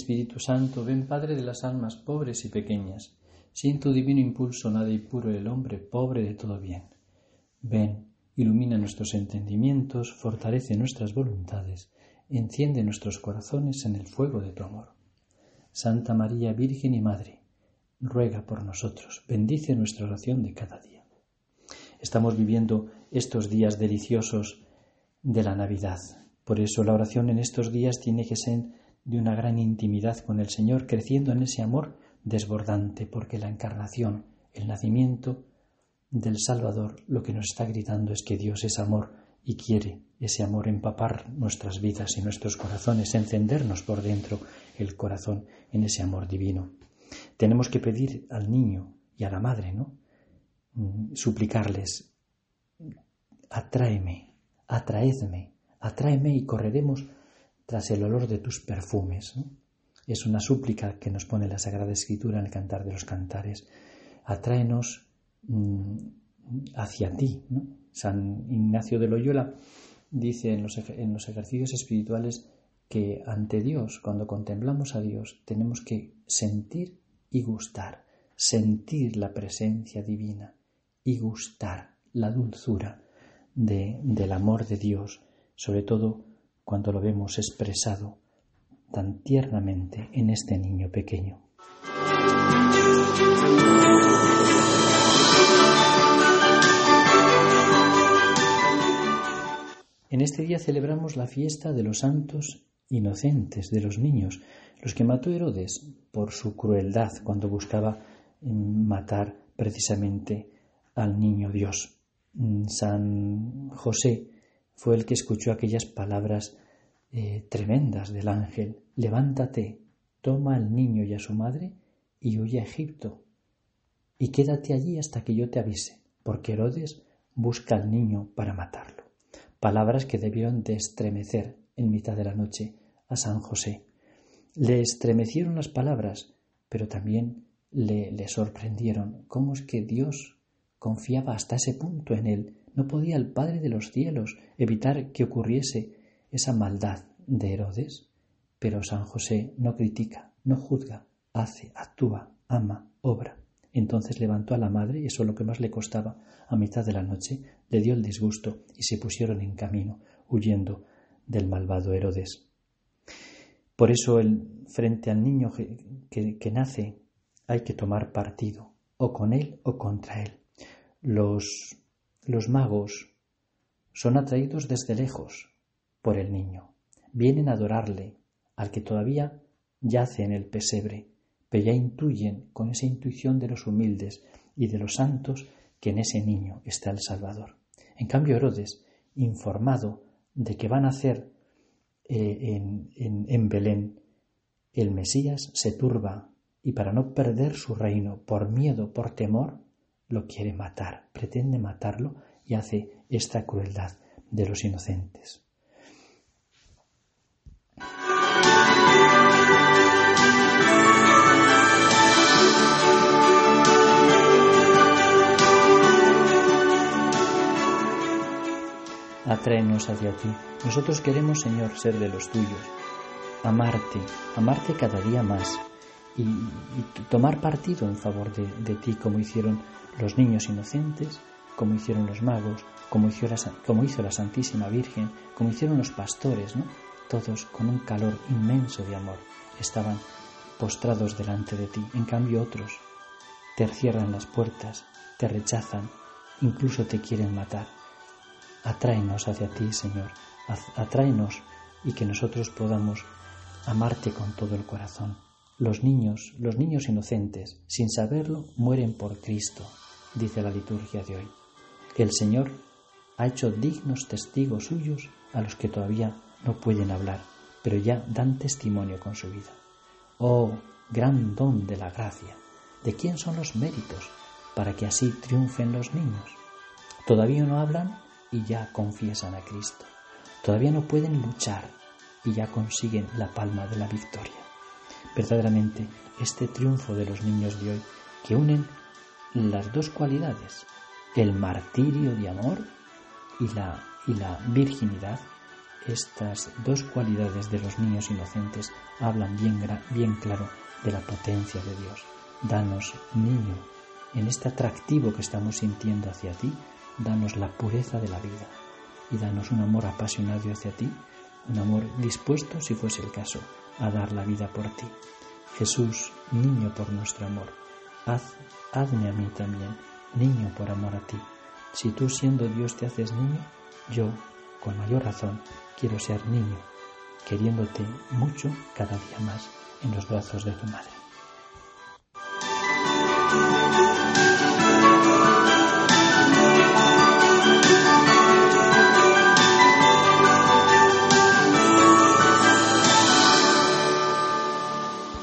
Espíritu Santo, ven Padre de las almas pobres y pequeñas. Sin tu divino impulso nada impuro el hombre, pobre de todo bien. Ven, ilumina nuestros entendimientos, fortalece nuestras voluntades, enciende nuestros corazones en el fuego de tu amor. Santa María, Virgen y Madre, ruega por nosotros, bendice nuestra oración de cada día. Estamos viviendo estos días deliciosos de la Navidad. Por eso la oración en estos días tiene que ser de una gran intimidad con el Señor, creciendo en ese amor desbordante, porque la encarnación, el nacimiento del Salvador, lo que nos está gritando es que Dios es amor y quiere ese amor empapar nuestras vidas y nuestros corazones, encendernos por dentro el corazón en ese amor divino. Tenemos que pedir al niño y a la madre, ¿no? Mm, suplicarles, atráeme, atraedme, atráeme y correremos tras el olor de tus perfumes. Es una súplica que nos pone la Sagrada Escritura en el Cantar de los Cantares. Atráenos mm, hacia ti. San Ignacio de Loyola dice en los, en los ejercicios espirituales que ante Dios, cuando contemplamos a Dios, tenemos que sentir y gustar, sentir la presencia divina y gustar la dulzura del amor de Dios, sobre todo cuando lo vemos expresado tan tiernamente en este niño pequeño. En este día celebramos la fiesta de los santos inocentes, de los niños, los que mató Herodes por su crueldad cuando buscaba matar precisamente al niño Dios. Mm, San José fue el que escuchó aquellas palabras eh, tremendas del ángel. Levántate, toma al niño y a su madre y huye a Egipto. Y quédate allí hasta que yo te avise, porque Herodes busca al niño para matarlo. Palabras que debieron de estremecer en mitad de la noche a San José. Le estremecieron las palabras, pero también le, le sorprendieron. ¿Cómo es que Dios confiaba hasta ese punto en él. No podía el Padre de los cielos evitar que ocurriese esa maldad de Herodes. Pero San José no critica, no juzga, hace, actúa, ama, obra. Entonces levantó a la madre, y eso es lo que más le costaba, a mitad de la noche, le dio el disgusto y se pusieron en camino, huyendo del malvado Herodes. Por eso, el, frente al niño que nace, hay que tomar partido, o con él o contra él. Los, los magos son atraídos desde lejos por el niño. Vienen a adorarle, al que todavía yace en el pesebre, pero ya intuyen con esa intuición de los humildes y de los santos que en ese niño está el Salvador. En cambio, Herodes, informado de que van a hacer eh, en, en Belén el Mesías, se turba y para no perder su reino por miedo, por temor, lo quiere matar, pretende matarlo y hace esta crueldad de los inocentes. Atréenos hacia ti. Nosotros queremos, Señor, ser de los tuyos, amarte, amarte cada día más y, tomar partido en favor de, ti como hicieron los niños inocentes, como hicieron los magos, como hizo, la, como hizo la Santísima Virgen, como hicieron los pastores, ¿no? Todos con un calor inmenso de amor estaban postrados delante de ti. En cambio otros te cierran las puertas, te rechazan, incluso te quieren matar. Atráenos hacia ti, Señor, atráenos y que nosotros podamos amarte con todo el corazón. Los niños, los niños inocentes, sin saberlo, mueren por Cristo, dice la liturgia de hoy. El Señor ha hecho dignos testigos suyos a los que todavía no pueden hablar, pero ya dan testimonio con su vida. Oh, gran don de la gracia, ¿de quién son los méritos para que así triunfen los niños? Todavía no hablan y ya confiesan a Cristo. Todavía no pueden luchar y ya consiguen la palma de la victoria verdaderamente este triunfo de los niños de hoy que unen las dos cualidades, el martirio de amor y la, y la virginidad, estas dos cualidades de los niños inocentes hablan bien, bien claro de la potencia de Dios. Danos, niño, en este atractivo que estamos sintiendo hacia ti, danos la pureza de la vida y danos un amor apasionado hacia ti, un amor dispuesto, si fuese el caso, a dar la vida por ti. Jesús, niño por nuestro amor, haz, hazme a mí también, niño por amor a ti. Si tú siendo Dios te haces niño, yo, con mayor razón, quiero ser niño, queriéndote mucho cada día más en los brazos de tu madre.